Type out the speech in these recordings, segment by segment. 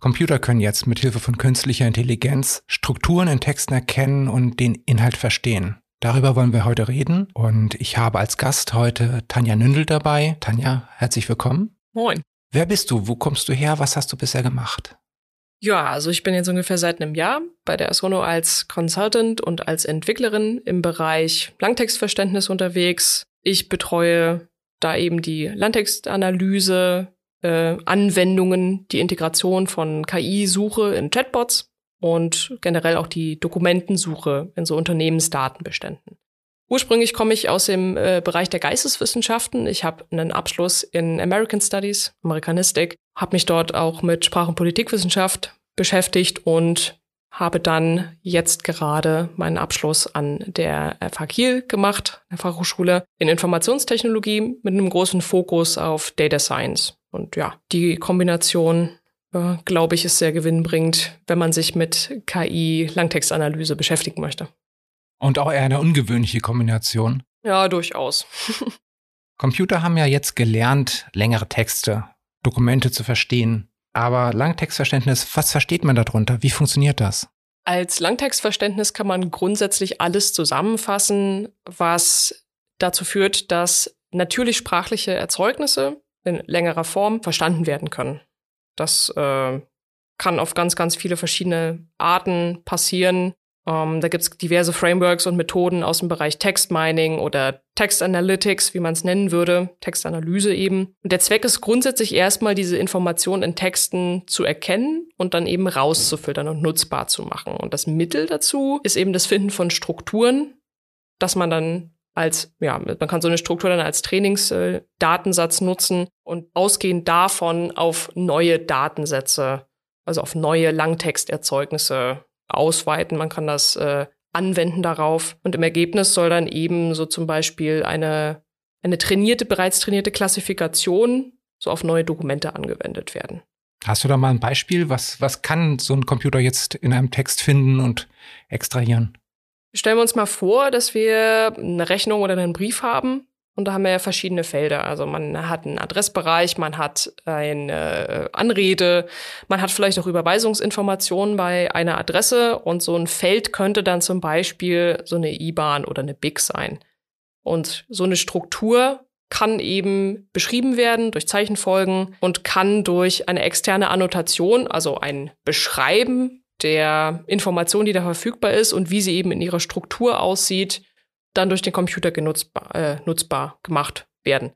Computer können jetzt mit Hilfe von künstlicher Intelligenz Strukturen in Texten erkennen und den Inhalt verstehen. Darüber wollen wir heute reden und ich habe als Gast heute Tanja Nündel dabei. Tanja, herzlich willkommen. Moin. Wer bist du? Wo kommst du her? Was hast du bisher gemacht? Ja, also ich bin jetzt ungefähr seit einem Jahr bei der Asono als Consultant und als Entwicklerin im Bereich Langtextverständnis unterwegs. Ich betreue da eben die Langtextanalyse, äh, Anwendungen, die Integration von KI-Suche in Chatbots und generell auch die Dokumentensuche in so Unternehmensdatenbeständen. Ursprünglich komme ich aus dem äh, Bereich der Geisteswissenschaften. Ich habe einen Abschluss in American Studies, Amerikanistik, habe mich dort auch mit Sprach- und Politikwissenschaft beschäftigt und habe dann jetzt gerade meinen Abschluss an der FH Kiel gemacht, der Fachhochschule in Informationstechnologie mit einem großen Fokus auf Data Science. Und ja, die Kombination, äh, glaube ich, ist sehr gewinnbringend, wenn man sich mit KI-Langtextanalyse beschäftigen möchte. Und auch eher eine ungewöhnliche Kombination. Ja, durchaus. Computer haben ja jetzt gelernt, längere Texte, Dokumente zu verstehen. Aber Langtextverständnis, was versteht man darunter? Wie funktioniert das? Als Langtextverständnis kann man grundsätzlich alles zusammenfassen, was dazu führt, dass natürlich sprachliche Erzeugnisse in längerer Form verstanden werden können. Das äh, kann auf ganz, ganz viele verschiedene Arten passieren. Ähm, da gibt es diverse Frameworks und Methoden aus dem Bereich Text Mining oder Text Analytics, wie man es nennen würde, Textanalyse eben. Und der Zweck ist grundsätzlich erstmal, diese Informationen in Texten zu erkennen und dann eben rauszufiltern und nutzbar zu machen. Und das Mittel dazu ist eben das Finden von Strukturen, dass man dann als, ja, man kann so eine Struktur dann als Trainingsdatensatz äh, nutzen und ausgehend davon auf neue Datensätze, also auf neue Langtexterzeugnisse ausweiten. Man kann das äh, anwenden darauf. Und im Ergebnis soll dann eben so zum Beispiel eine, eine trainierte, bereits trainierte Klassifikation so auf neue Dokumente angewendet werden. Hast du da mal ein Beispiel? Was, was kann so ein Computer jetzt in einem Text finden und extrahieren? Stellen wir uns mal vor, dass wir eine Rechnung oder einen Brief haben und da haben wir ja verschiedene Felder. Also man hat einen Adressbereich, man hat eine Anrede, man hat vielleicht auch Überweisungsinformationen bei einer Adresse und so ein Feld könnte dann zum Beispiel so eine IBAN oder eine BIC sein. Und so eine Struktur kann eben beschrieben werden durch Zeichenfolgen und kann durch eine externe Annotation, also ein Beschreiben der Information, die da verfügbar ist und wie sie eben in ihrer Struktur aussieht, dann durch den Computer genutzbar, äh, nutzbar gemacht werden.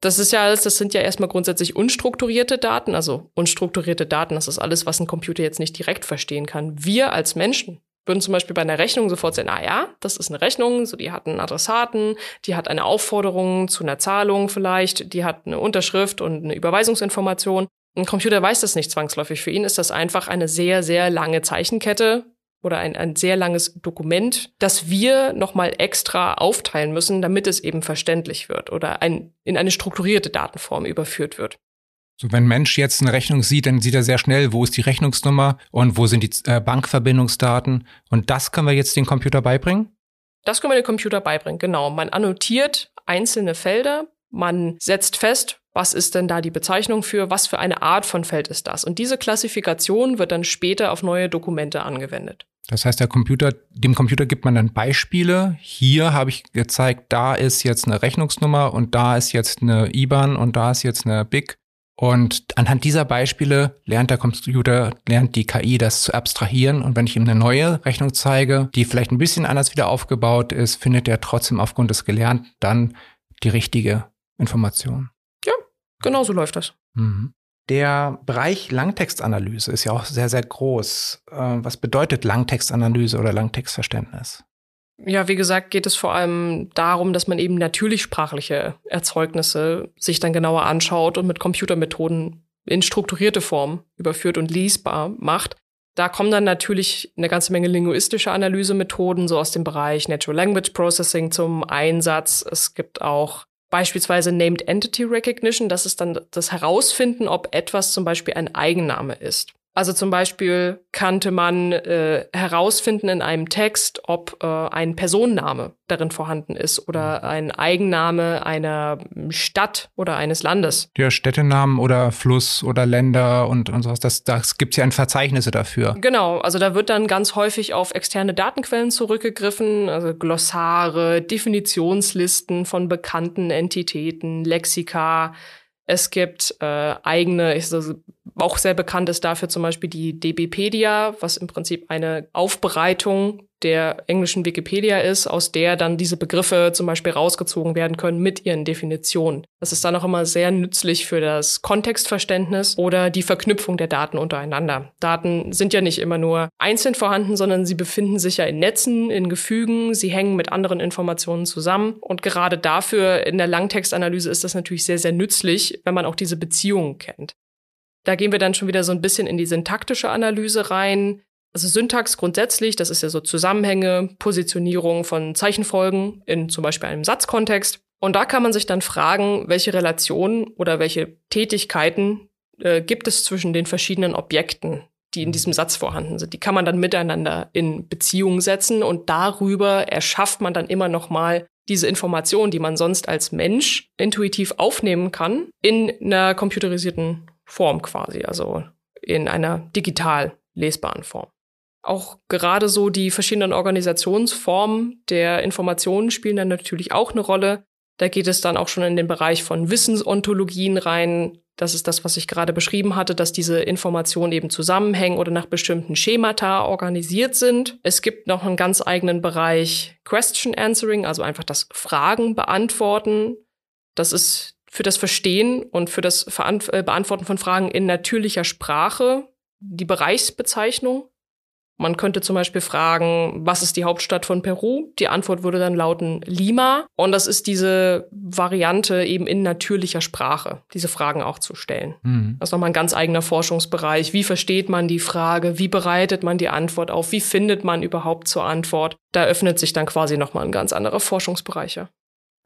Das ist ja alles, das sind ja erstmal grundsätzlich unstrukturierte Daten, also unstrukturierte Daten, das ist alles, was ein Computer jetzt nicht direkt verstehen kann. Wir als Menschen würden zum Beispiel bei einer Rechnung sofort sagen, ah ja, das ist eine Rechnung, so die hat einen Adressaten, die hat eine Aufforderung zu einer Zahlung vielleicht, die hat eine Unterschrift und eine Überweisungsinformation. Ein Computer weiß das nicht zwangsläufig. Für ihn ist das einfach eine sehr, sehr lange Zeichenkette oder ein, ein sehr langes Dokument, das wir nochmal extra aufteilen müssen, damit es eben verständlich wird oder ein, in eine strukturierte Datenform überführt wird. So, wenn ein Mensch jetzt eine Rechnung sieht, dann sieht er sehr schnell, wo ist die Rechnungsnummer und wo sind die äh, Bankverbindungsdaten. Und das können wir jetzt dem Computer beibringen? Das können wir dem Computer beibringen, genau. Man annotiert einzelne Felder, man setzt fest, was ist denn da die Bezeichnung für, was für eine Art von Feld ist das? Und diese Klassifikation wird dann später auf neue Dokumente angewendet. Das heißt, der Computer, dem Computer gibt man dann Beispiele. Hier habe ich gezeigt, da ist jetzt eine Rechnungsnummer und da ist jetzt eine IBAN und da ist jetzt eine BIC. Und anhand dieser Beispiele lernt der Computer, lernt die KI das zu abstrahieren. Und wenn ich ihm eine neue Rechnung zeige, die vielleicht ein bisschen anders wieder aufgebaut ist, findet er trotzdem aufgrund des Gelernten dann die richtige Information. Genau so läuft das. Mhm. Der Bereich Langtextanalyse ist ja auch sehr, sehr groß. Äh, was bedeutet Langtextanalyse oder Langtextverständnis? Ja, wie gesagt, geht es vor allem darum, dass man eben natürlich sprachliche Erzeugnisse sich dann genauer anschaut und mit Computermethoden in strukturierte Form überführt und lesbar macht. Da kommen dann natürlich eine ganze Menge linguistische Analysemethoden, so aus dem Bereich Natural Language Processing zum Einsatz. Es gibt auch beispielsweise Named Entity Recognition. Das ist dann das Herausfinden, ob etwas zum Beispiel ein Eigenname ist. Also zum Beispiel kannte man äh, herausfinden in einem Text, ob äh, ein Personenname darin vorhanden ist oder ein Eigenname einer Stadt oder eines Landes. Ja, Städtenamen oder Fluss oder Länder und, und sowas. Das, das gibt ja ein Verzeichnisse dafür. Genau, also da wird dann ganz häufig auf externe Datenquellen zurückgegriffen, also Glossare, Definitionslisten von bekannten Entitäten, Lexika, es gibt äh, eigene, ist auch sehr bekannt ist dafür zum Beispiel die DBpedia, was im Prinzip eine Aufbereitung der englischen Wikipedia ist, aus der dann diese Begriffe zum Beispiel rausgezogen werden können mit ihren Definitionen. Das ist dann auch immer sehr nützlich für das Kontextverständnis oder die Verknüpfung der Daten untereinander. Daten sind ja nicht immer nur einzeln vorhanden, sondern sie befinden sich ja in Netzen, in Gefügen, sie hängen mit anderen Informationen zusammen. Und gerade dafür in der Langtextanalyse ist das natürlich sehr, sehr nützlich, wenn man auch diese Beziehungen kennt. Da gehen wir dann schon wieder so ein bisschen in die syntaktische Analyse rein. Also Syntax grundsätzlich, das ist ja so Zusammenhänge, Positionierung von Zeichenfolgen in zum Beispiel einem Satzkontext. Und da kann man sich dann fragen, welche Relationen oder welche Tätigkeiten äh, gibt es zwischen den verschiedenen Objekten, die in diesem Satz vorhanden sind. Die kann man dann miteinander in Beziehung setzen und darüber erschafft man dann immer noch mal diese Information, die man sonst als Mensch intuitiv aufnehmen kann, in einer computerisierten Form quasi, also in einer digital lesbaren Form. Auch gerade so die verschiedenen Organisationsformen der Informationen spielen dann natürlich auch eine Rolle. Da geht es dann auch schon in den Bereich von Wissensontologien rein. Das ist das, was ich gerade beschrieben hatte, dass diese Informationen eben zusammenhängen oder nach bestimmten Schemata organisiert sind. Es gibt noch einen ganz eigenen Bereich Question Answering, also einfach das Fragen beantworten. Das ist für das Verstehen und für das äh, Beantworten von Fragen in natürlicher Sprache die Bereichsbezeichnung. Man könnte zum Beispiel fragen, was ist die Hauptstadt von Peru? Die Antwort würde dann lauten Lima. Und das ist diese Variante eben in natürlicher Sprache, diese Fragen auch zu stellen. Mhm. Das ist nochmal ein ganz eigener Forschungsbereich. Wie versteht man die Frage? Wie bereitet man die Antwort auf? Wie findet man überhaupt zur Antwort? Da öffnet sich dann quasi nochmal ein ganz anderer Forschungsbereiche.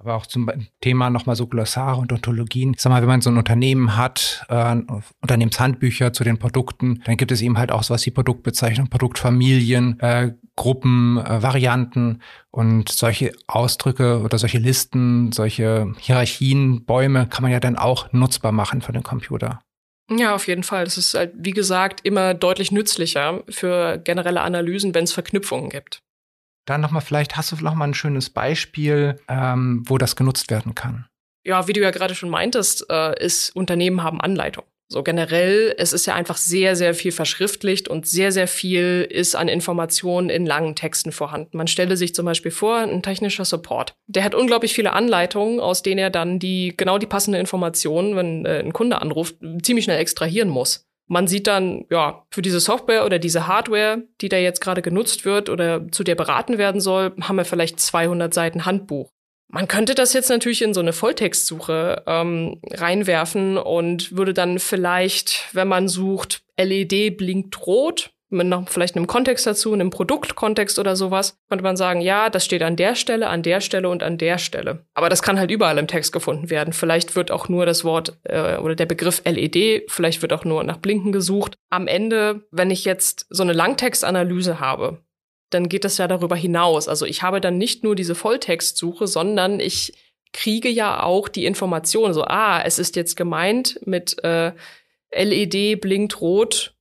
Aber auch zum Thema nochmal so Glossare und Ontologien. Ich sag mal, wenn man so ein Unternehmen hat, äh, Unternehmenshandbücher zu den Produkten, dann gibt es eben halt auch sowas wie Produktbezeichnung, Produktfamilien, äh, Gruppen, äh, Varianten und solche Ausdrücke oder solche Listen, solche Hierarchien, Bäume kann man ja dann auch nutzbar machen für den Computer. Ja, auf jeden Fall. Das ist halt, wie gesagt, immer deutlich nützlicher für generelle Analysen, wenn es Verknüpfungen gibt. Dann nochmal, vielleicht hast du noch mal ein schönes Beispiel, ähm, wo das genutzt werden kann. Ja, wie du ja gerade schon meintest, äh, ist Unternehmen haben Anleitung. So generell, es ist ja einfach sehr, sehr viel verschriftlicht und sehr, sehr viel ist an Informationen in langen Texten vorhanden. Man stelle sich zum Beispiel vor, ein technischer Support. Der hat unglaublich viele Anleitungen, aus denen er dann die, genau die passende Information, wenn äh, ein Kunde anruft, ziemlich schnell extrahieren muss. Man sieht dann, ja, für diese Software oder diese Hardware, die da jetzt gerade genutzt wird oder zu der beraten werden soll, haben wir vielleicht 200 Seiten Handbuch. Man könnte das jetzt natürlich in so eine Volltextsuche ähm, reinwerfen und würde dann vielleicht, wenn man sucht, LED blinkt rot, mit noch vielleicht einem Kontext dazu, einem Produktkontext oder sowas, könnte man sagen, ja, das steht an der Stelle, an der Stelle und an der Stelle. Aber das kann halt überall im Text gefunden werden. Vielleicht wird auch nur das Wort äh, oder der Begriff LED, vielleicht wird auch nur nach Blinken gesucht. Am Ende, wenn ich jetzt so eine Langtextanalyse habe, dann geht das ja darüber hinaus. Also ich habe dann nicht nur diese Volltextsuche, sondern ich kriege ja auch die Information, so, ah, es ist jetzt gemeint mit äh, LED blinkt rot,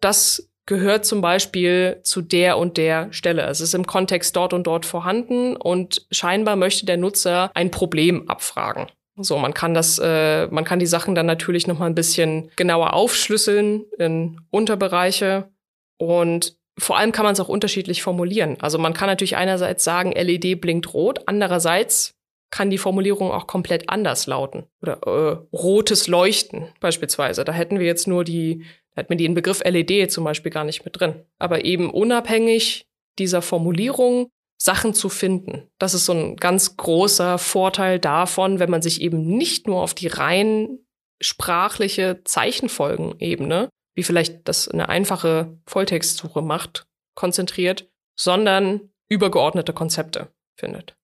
das gehört zum Beispiel zu der und der Stelle. Es ist im Kontext dort und dort vorhanden und scheinbar möchte der Nutzer ein Problem abfragen. So, man kann das, äh, man kann die Sachen dann natürlich noch mal ein bisschen genauer aufschlüsseln in Unterbereiche und vor allem kann man es auch unterschiedlich formulieren. Also man kann natürlich einerseits sagen, LED blinkt rot, andererseits kann die Formulierung auch komplett anders lauten. Oder äh, rotes Leuchten beispielsweise. Da hätten wir jetzt nur die hat mir den Begriff LED zum Beispiel gar nicht mit drin. Aber eben unabhängig dieser Formulierung Sachen zu finden. Das ist so ein ganz großer Vorteil davon, wenn man sich eben nicht nur auf die rein sprachliche Zeichenfolgenebene, wie vielleicht das eine einfache Volltextsuche macht, konzentriert, sondern übergeordnete Konzepte findet.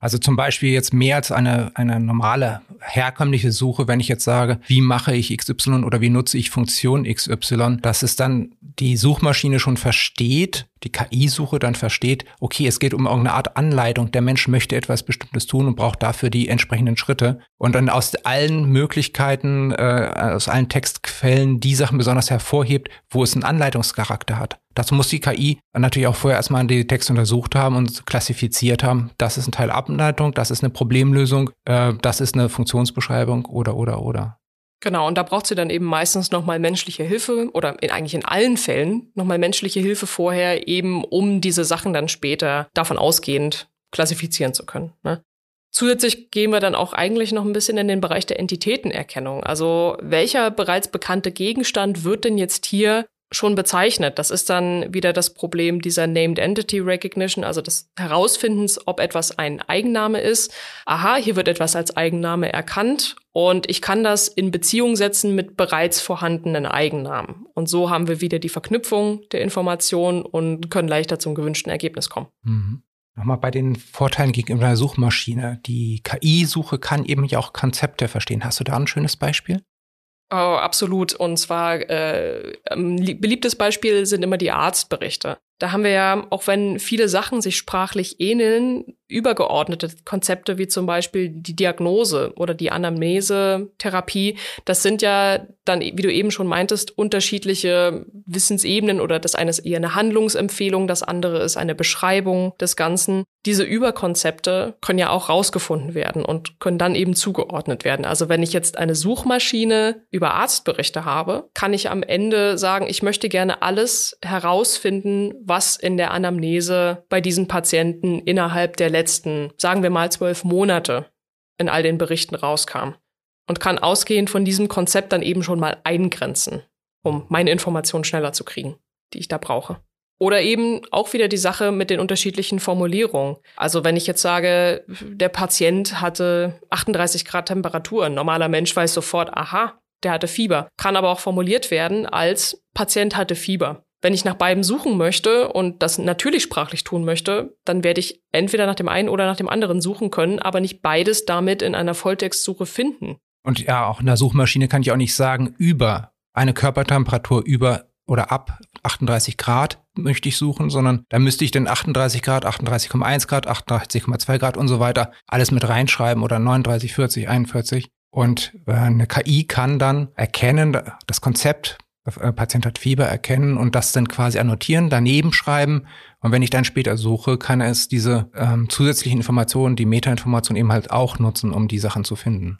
Also zum Beispiel jetzt mehr als eine, eine normale herkömmliche Suche, wenn ich jetzt sage, wie mache ich XY oder wie nutze ich Funktion XY, dass es dann die Suchmaschine schon versteht, die KI-Suche dann versteht, okay, es geht um irgendeine Art Anleitung, der Mensch möchte etwas Bestimmtes tun und braucht dafür die entsprechenden Schritte. Und dann aus allen Möglichkeiten, äh, aus allen Textquellen die Sachen besonders hervorhebt, wo es einen Anleitungscharakter hat. Dazu muss die KI natürlich auch vorher erstmal die Texte untersucht haben und klassifiziert haben. Das ist ein Teil Ableitung, das ist eine Problemlösung, äh, das ist eine Funktionsbeschreibung oder, oder, oder. Genau, und da braucht sie dann eben meistens nochmal menschliche Hilfe oder in, eigentlich in allen Fällen nochmal menschliche Hilfe vorher, eben um diese Sachen dann später davon ausgehend klassifizieren zu können. Ne? Zusätzlich gehen wir dann auch eigentlich noch ein bisschen in den Bereich der Entitätenerkennung. Also welcher bereits bekannte Gegenstand wird denn jetzt hier schon bezeichnet. Das ist dann wieder das Problem dieser Named Entity Recognition, also des Herausfindens, ob etwas ein Eigenname ist. Aha, hier wird etwas als Eigenname erkannt und ich kann das in Beziehung setzen mit bereits vorhandenen Eigennamen. Und so haben wir wieder die Verknüpfung der Information und können leichter zum gewünschten Ergebnis kommen. Mhm. Nochmal bei den Vorteilen gegenüber der Suchmaschine. Die KI-Suche kann eben ja auch Konzepte verstehen. Hast du da ein schönes Beispiel? Oh, absolut. Und zwar äh, beliebtes Beispiel sind immer die Arztberichte. Da haben wir ja, auch wenn viele Sachen sich sprachlich ähneln, übergeordnete Konzepte wie zum Beispiel die Diagnose oder die Anamnese-Therapie. Das sind ja dann, wie du eben schon meintest, unterschiedliche Wissensebenen oder das eine ist eher eine Handlungsempfehlung, das andere ist eine Beschreibung des Ganzen. Diese Überkonzepte können ja auch rausgefunden werden und können dann eben zugeordnet werden. Also wenn ich jetzt eine Suchmaschine über Arztberichte habe, kann ich am Ende sagen, ich möchte gerne alles herausfinden, was in der Anamnese bei diesen Patienten innerhalb der letzten, sagen wir mal, zwölf Monate in all den Berichten rauskam. Und kann ausgehend von diesem Konzept dann eben schon mal eingrenzen, um meine Informationen schneller zu kriegen, die ich da brauche. Oder eben auch wieder die Sache mit den unterschiedlichen Formulierungen. Also wenn ich jetzt sage, der Patient hatte 38 Grad Temperatur, ein normaler Mensch weiß sofort, aha, der hatte Fieber. Kann aber auch formuliert werden als Patient hatte Fieber. Wenn ich nach beiden suchen möchte und das natürlich sprachlich tun möchte, dann werde ich entweder nach dem einen oder nach dem anderen suchen können, aber nicht beides damit in einer Volltextsuche finden. Und ja, auch in der Suchmaschine kann ich auch nicht sagen, über eine Körpertemperatur über oder ab 38 Grad möchte ich suchen, sondern da müsste ich den 38 Grad, 38,1 Grad, 88,2 Grad und so weiter alles mit reinschreiben oder 39, 40, 41. Und äh, eine KI kann dann erkennen, das Konzept Patient hat Fieber erkennen und das dann quasi annotieren, daneben schreiben. Und wenn ich dann später suche, kann es diese ähm, zusätzlichen Informationen, die Metainformationen eben halt auch nutzen, um die Sachen zu finden.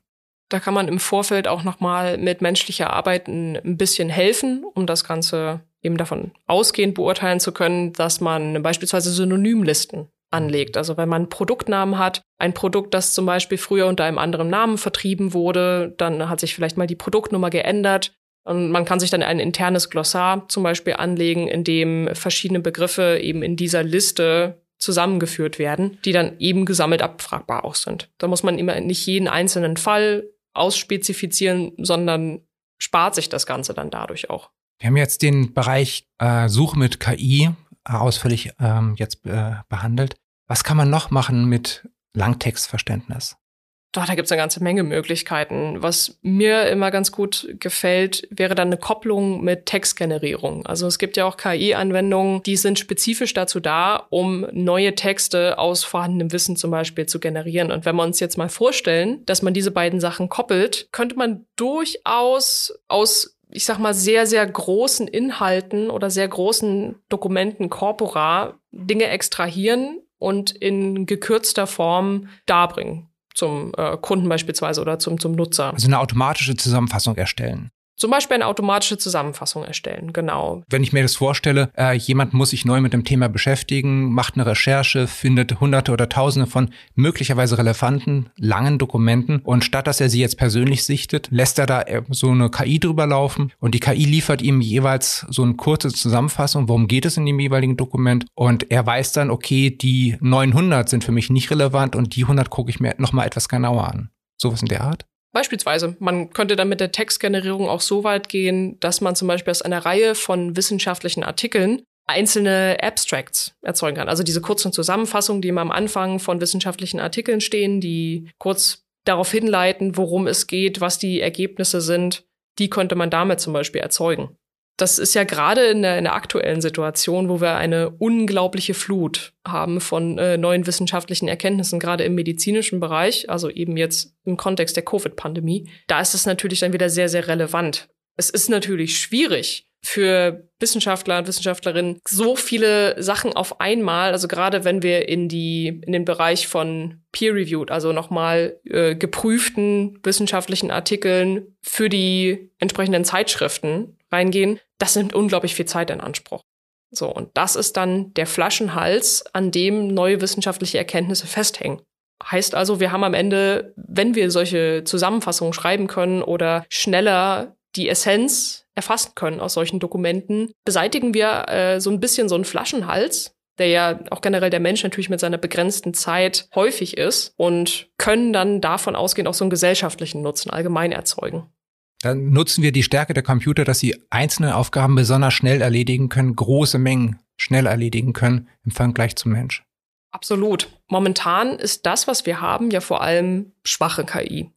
Da kann man im Vorfeld auch nochmal mit menschlicher Arbeit ein, bisschen helfen, um das Ganze eben davon ausgehend beurteilen zu können, dass man beispielsweise Synonymlisten anlegt. Also wenn man Produktnamen hat, ein Produkt, das zum Beispiel früher unter einem anderen Namen vertrieben wurde, dann hat sich vielleicht mal die Produktnummer geändert und man kann sich dann ein internes Glossar zum Beispiel anlegen, in dem verschiedene Begriffe eben in dieser Liste zusammengeführt werden, die dann eben gesammelt abfragbar auch sind. Da muss man immer nicht jeden einzelnen Fall ausspezifizieren, sondern spart sich das Ganze dann dadurch auch. Wir haben jetzt den Bereich äh, Suche mit KI ausführlich ähm, jetzt äh, behandelt. Was kann man noch machen mit Langtextverständnis? Doch, da gibt's eine ganze Menge Möglichkeiten. Was mir immer ganz gut gefällt, wäre dann eine Kopplung mit Textgenerierung. Also es gibt ja auch KI-Anwendungen, die sind spezifisch dazu da, um neue Texte aus vorhandenem Wissen zum Beispiel zu generieren. Und wenn wir uns jetzt mal vorstellen, dass man diese beiden Sachen koppelt, könnte man durchaus aus ich sag mal, sehr, sehr großen Inhalten oder sehr großen Dokumenten corpora Dinge extrahieren und in gekürzter Form darbringen zum äh, Kunden beispielsweise oder zum, zum Nutzer. Also eine automatische Zusammenfassung erstellen. Zum Beispiel eine automatische Zusammenfassung erstellen, genau. Wenn ich mir das vorstelle, äh, jemand muss sich neu mit dem Thema beschäftigen, macht eine Recherche, findet hunderte oder tausende von möglicherweise relevanten, langen Dokumenten und statt dass er sie jetzt persönlich sichtet, lässt er da äh, so eine KI drüber laufen und die KI liefert ihm jeweils so eine kurze Zusammenfassung, worum geht es in dem jeweiligen Dokument und er weiß dann, okay, die 900 sind für mich nicht relevant und die 100 gucke ich mir nochmal etwas genauer an. Sowas in der Art? Beispielsweise, man könnte dann mit der Textgenerierung auch so weit gehen, dass man zum Beispiel aus einer Reihe von wissenschaftlichen Artikeln einzelne Abstracts erzeugen kann. Also diese kurzen Zusammenfassungen, die immer am Anfang von wissenschaftlichen Artikeln stehen, die kurz darauf hinleiten, worum es geht, was die Ergebnisse sind, die könnte man damit zum Beispiel erzeugen. Das ist ja gerade in der, in der aktuellen Situation, wo wir eine unglaubliche Flut haben von äh, neuen wissenschaftlichen Erkenntnissen, gerade im medizinischen Bereich, also eben jetzt im Kontext der Covid-Pandemie. Da ist es natürlich dann wieder sehr, sehr relevant. Es ist natürlich schwierig, für Wissenschaftler und Wissenschaftlerinnen so viele Sachen auf einmal, also gerade wenn wir in die in den Bereich von peer-reviewed, also nochmal äh, geprüften wissenschaftlichen Artikeln für die entsprechenden Zeitschriften reingehen, das nimmt unglaublich viel Zeit in Anspruch. So, und das ist dann der Flaschenhals, an dem neue wissenschaftliche Erkenntnisse festhängen. Heißt also, wir haben am Ende, wenn wir solche Zusammenfassungen schreiben können oder schneller die Essenz erfassen können aus solchen Dokumenten, beseitigen wir äh, so ein bisschen so einen Flaschenhals, der ja auch generell der Mensch natürlich mit seiner begrenzten Zeit häufig ist und können dann davon ausgehen, auch so einen gesellschaftlichen Nutzen allgemein erzeugen. Dann nutzen wir die Stärke der Computer, dass sie einzelne Aufgaben besonders schnell erledigen können, große Mengen schnell erledigen können im Vergleich zum Mensch. Absolut. Momentan ist das, was wir haben, ja vor allem schwache KI.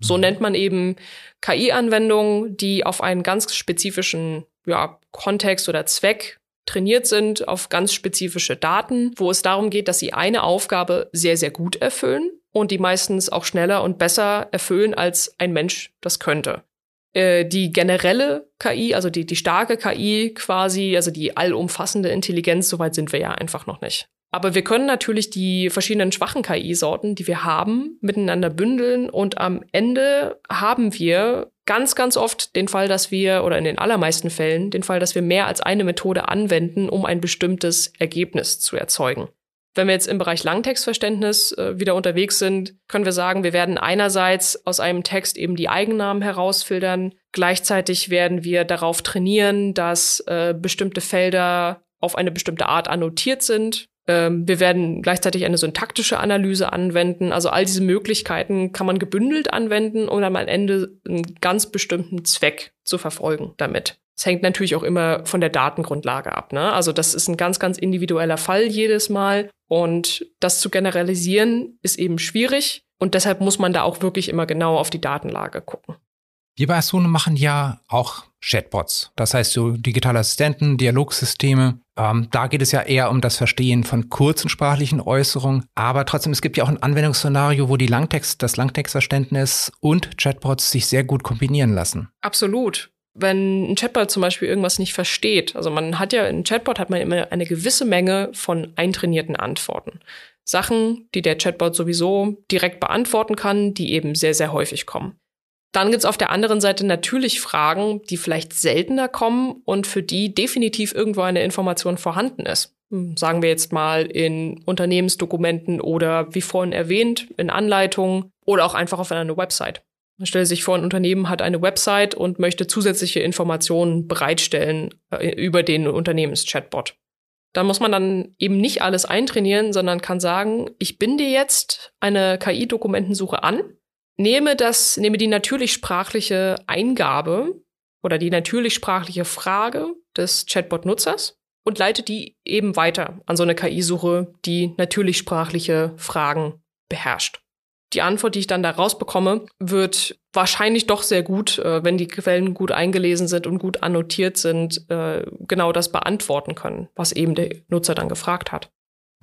So mhm. nennt man eben KI-Anwendungen, die auf einen ganz spezifischen ja, Kontext oder Zweck trainiert sind, auf ganz spezifische Daten, wo es darum geht, dass sie eine Aufgabe sehr, sehr gut erfüllen und die meistens auch schneller und besser erfüllen, als ein Mensch das könnte. Äh, die generelle KI, also die, die starke KI quasi, also die allumfassende Intelligenz, soweit sind wir ja einfach noch nicht. Aber wir können natürlich die verschiedenen schwachen KI-Sorten, die wir haben, miteinander bündeln und am Ende haben wir ganz, ganz oft den Fall, dass wir, oder in den allermeisten Fällen, den Fall, dass wir mehr als eine Methode anwenden, um ein bestimmtes Ergebnis zu erzeugen. Wenn wir jetzt im Bereich Langtextverständnis äh, wieder unterwegs sind, können wir sagen, wir werden einerseits aus einem Text eben die Eigennamen herausfiltern. Gleichzeitig werden wir darauf trainieren, dass äh, bestimmte Felder auf eine bestimmte Art annotiert sind. Ähm, wir werden gleichzeitig eine syntaktische Analyse anwenden. Also all diese Möglichkeiten kann man gebündelt anwenden, um dann am Ende einen ganz bestimmten Zweck zu verfolgen damit. Es hängt natürlich auch immer von der Datengrundlage ab. Ne? Also das ist ein ganz, ganz individueller Fall jedes Mal. Und das zu generalisieren ist eben schwierig. Und deshalb muss man da auch wirklich immer genau auf die Datenlage gucken. Wir bei Asune machen ja auch Chatbots. Das heißt so digitale Assistenten, Dialogsysteme. Ähm, da geht es ja eher um das Verstehen von kurzen sprachlichen Äußerungen. Aber trotzdem, es gibt ja auch ein Anwendungsszenario, wo die Langtext, das Langtextverständnis und Chatbots sich sehr gut kombinieren lassen. Absolut wenn ein Chatbot zum Beispiel irgendwas nicht versteht. Also man hat ja, in Chatbot hat man immer eine gewisse Menge von eintrainierten Antworten. Sachen, die der Chatbot sowieso direkt beantworten kann, die eben sehr, sehr häufig kommen. Dann gibt's auf der anderen Seite natürlich Fragen, die vielleicht seltener kommen und für die definitiv irgendwo eine Information vorhanden ist. Hm, sagen wir jetzt mal in Unternehmensdokumenten oder wie vorhin erwähnt, in Anleitungen oder auch einfach auf einer Website. Man stelle sich vor, ein Unternehmen hat eine Website und möchte zusätzliche Informationen bereitstellen äh, über den Unternehmenschatbot. Da muss man dann eben nicht alles eintrainieren, sondern kann sagen, ich binde jetzt eine KI-Dokumentensuche an nehme das, nehme die natürlich sprachliche Eingabe oder die natürlich sprachliche Frage des Chatbot-Nutzers und leite die eben weiter an so eine KI-Suche, die natürlich sprachliche Fragen beherrscht. Die Antwort, die ich dann da rausbekomme, wird wahrscheinlich doch sehr gut, äh, wenn die Quellen gut eingelesen sind und gut annotiert sind, äh, genau das beantworten können, was eben der Nutzer dann gefragt hat.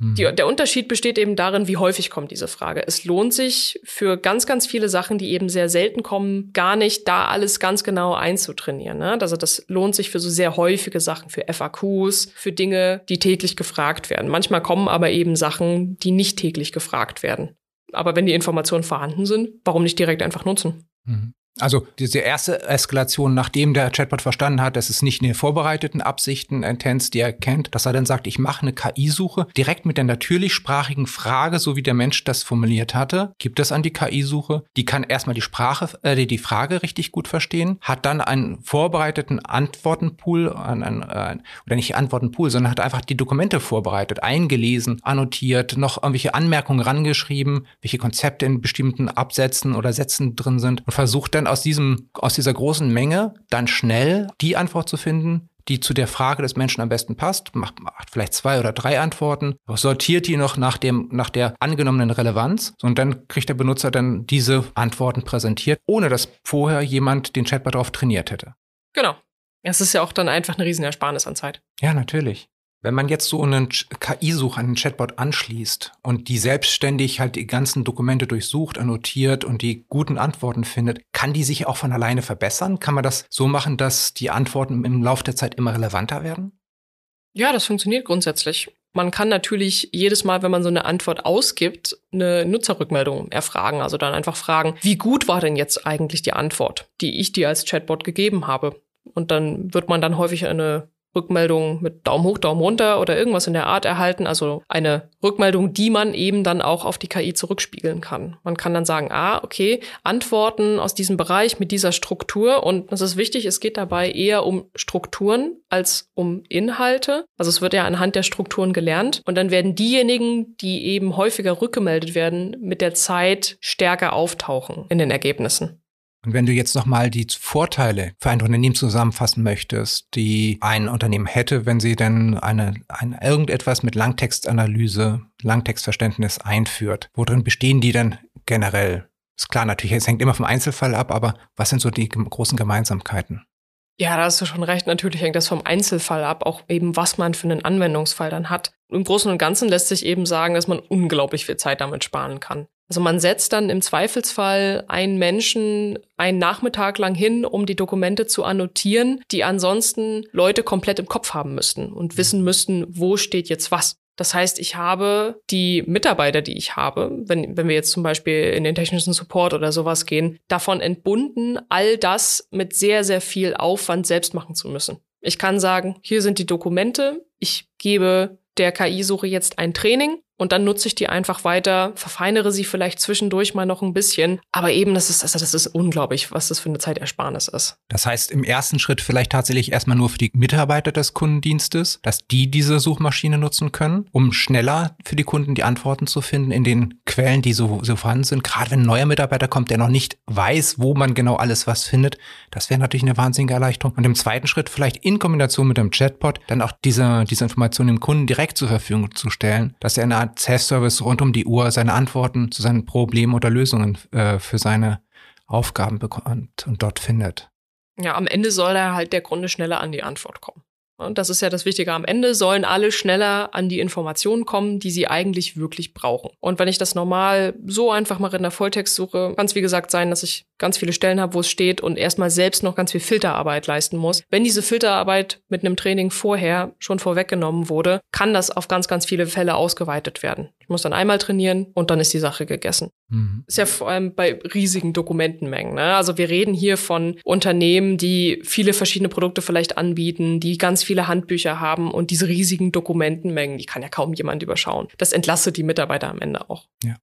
Mhm. Die, der Unterschied besteht eben darin, wie häufig kommt diese Frage. Es lohnt sich für ganz, ganz viele Sachen, die eben sehr selten kommen, gar nicht da alles ganz genau einzutrainieren. Ne? Also das lohnt sich für so sehr häufige Sachen, für FAQs, für Dinge, die täglich gefragt werden. Manchmal kommen aber eben Sachen, die nicht täglich gefragt werden. Aber wenn die Informationen vorhanden sind, warum nicht direkt einfach nutzen? Mhm. Also diese erste Eskalation, nachdem der Chatbot verstanden hat, dass es nicht in den vorbereiteten Absichten enthänzt, die er kennt, dass er dann sagt, ich mache eine KI-Suche direkt mit der natürlichsprachigen Frage, so wie der Mensch das formuliert hatte, gibt es an die KI-Suche. Die kann erstmal die Sprache, äh, die Frage richtig gut verstehen, hat dann einen vorbereiteten Antwortenpool, ein, ein, ein, oder nicht Antwortenpool, sondern hat einfach die Dokumente vorbereitet, eingelesen, annotiert, noch irgendwelche Anmerkungen rangeschrieben, welche Konzepte in bestimmten Absätzen oder Sätzen drin sind und versucht dann aus diesem, aus dieser großen Menge dann schnell die Antwort zu finden, die zu der Frage des Menschen am besten passt, macht, macht vielleicht zwei oder drei Antworten, sortiert die noch nach dem, nach der angenommenen Relevanz und dann kriegt der Benutzer dann diese Antworten präsentiert, ohne dass vorher jemand den Chatbot darauf trainiert hätte. Genau. Es ist ja auch dann einfach eine Riesenersparnis an Zeit. Ja, natürlich. Wenn man jetzt so einen KI-Such an den Chatbot anschließt und die selbstständig halt die ganzen Dokumente durchsucht, annotiert und die guten Antworten findet, kann die sich auch von alleine verbessern? Kann man das so machen, dass die Antworten im Laufe der Zeit immer relevanter werden? Ja, das funktioniert grundsätzlich. Man kann natürlich jedes Mal, wenn man so eine Antwort ausgibt, eine Nutzerrückmeldung erfragen. Also dann einfach fragen, wie gut war denn jetzt eigentlich die Antwort, die ich dir als Chatbot gegeben habe? Und dann wird man dann häufig eine Rückmeldung mit Daumen hoch, Daumen runter oder irgendwas in der Art erhalten. Also eine Rückmeldung, die man eben dann auch auf die KI zurückspiegeln kann. Man kann dann sagen, ah, okay, Antworten aus diesem Bereich mit dieser Struktur. Und das ist wichtig, es geht dabei eher um Strukturen als um Inhalte. Also es wird ja anhand der Strukturen gelernt. Und dann werden diejenigen, die eben häufiger rückgemeldet werden, mit der Zeit stärker auftauchen in den Ergebnissen. Und wenn du jetzt nochmal die Vorteile für ein Unternehmen zusammenfassen möchtest, die ein Unternehmen hätte, wenn sie denn eine, ein irgendetwas mit Langtextanalyse, Langtextverständnis einführt, worin bestehen die denn generell? Ist klar, natürlich, es hängt immer vom Einzelfall ab, aber was sind so die großen Gemeinsamkeiten? Ja, da hast du schon recht. Natürlich hängt das vom Einzelfall ab, auch eben, was man für einen Anwendungsfall dann hat. Im Großen und Ganzen lässt sich eben sagen, dass man unglaublich viel Zeit damit sparen kann. Also man setzt dann im Zweifelsfall einen Menschen einen Nachmittag lang hin, um die Dokumente zu annotieren, die ansonsten Leute komplett im Kopf haben müssten und wissen müssten, wo steht jetzt was. Das heißt, ich habe die Mitarbeiter, die ich habe, wenn, wenn wir jetzt zum Beispiel in den technischen Support oder sowas gehen, davon entbunden, all das mit sehr, sehr viel Aufwand selbst machen zu müssen. Ich kann sagen, hier sind die Dokumente, ich gebe der KI-Suche jetzt ein Training und dann nutze ich die einfach weiter, verfeinere sie vielleicht zwischendurch mal noch ein bisschen. Aber eben, das ist, also das ist unglaublich, was das für eine Zeitersparnis ist. Das heißt, im ersten Schritt vielleicht tatsächlich erstmal nur für die Mitarbeiter des Kundendienstes, dass die diese Suchmaschine nutzen können, um schneller für die Kunden die Antworten zu finden in den Quellen, die so, so vorhanden sind. Gerade wenn ein neuer Mitarbeiter kommt, der noch nicht weiß, wo man genau alles was findet, das wäre natürlich eine wahnsinnige Erleichterung. Und im zweiten Schritt vielleicht in Kombination mit dem Chatbot dann auch diese, diese Informationen dem Kunden direkt zur Verfügung zu stellen, dass er eine Art Self-Service rund um die Uhr seine Antworten zu seinen Problemen oder Lösungen äh, für seine Aufgaben bekommt und dort findet. Ja, am Ende soll er halt der Grunde schneller an die Antwort kommen. Und das ist ja das Wichtige. Am Ende sollen alle schneller an die Informationen kommen, die sie eigentlich wirklich brauchen. Und wenn ich das normal so einfach mache in der Volltextsuche, kann es wie gesagt sein, dass ich ganz viele Stellen habe, wo es steht und erstmal selbst noch ganz viel Filterarbeit leisten muss. Wenn diese Filterarbeit mit einem Training vorher schon vorweggenommen wurde, kann das auf ganz, ganz viele Fälle ausgeweitet werden. Muss dann einmal trainieren und dann ist die Sache gegessen. Mhm. Ist ja vor allem bei riesigen Dokumentenmengen. Ne? Also wir reden hier von Unternehmen, die viele verschiedene Produkte vielleicht anbieten, die ganz viele Handbücher haben und diese riesigen Dokumentenmengen, die kann ja kaum jemand überschauen. Das entlastet die Mitarbeiter am Ende auch. Ja.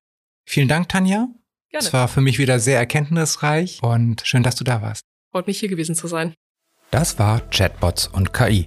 Vielen Dank, Tanja. Gerne. Es war für mich wieder sehr erkenntnisreich und schön, dass du da warst. Freut mich hier gewesen zu sein. Das war Chatbots und KI.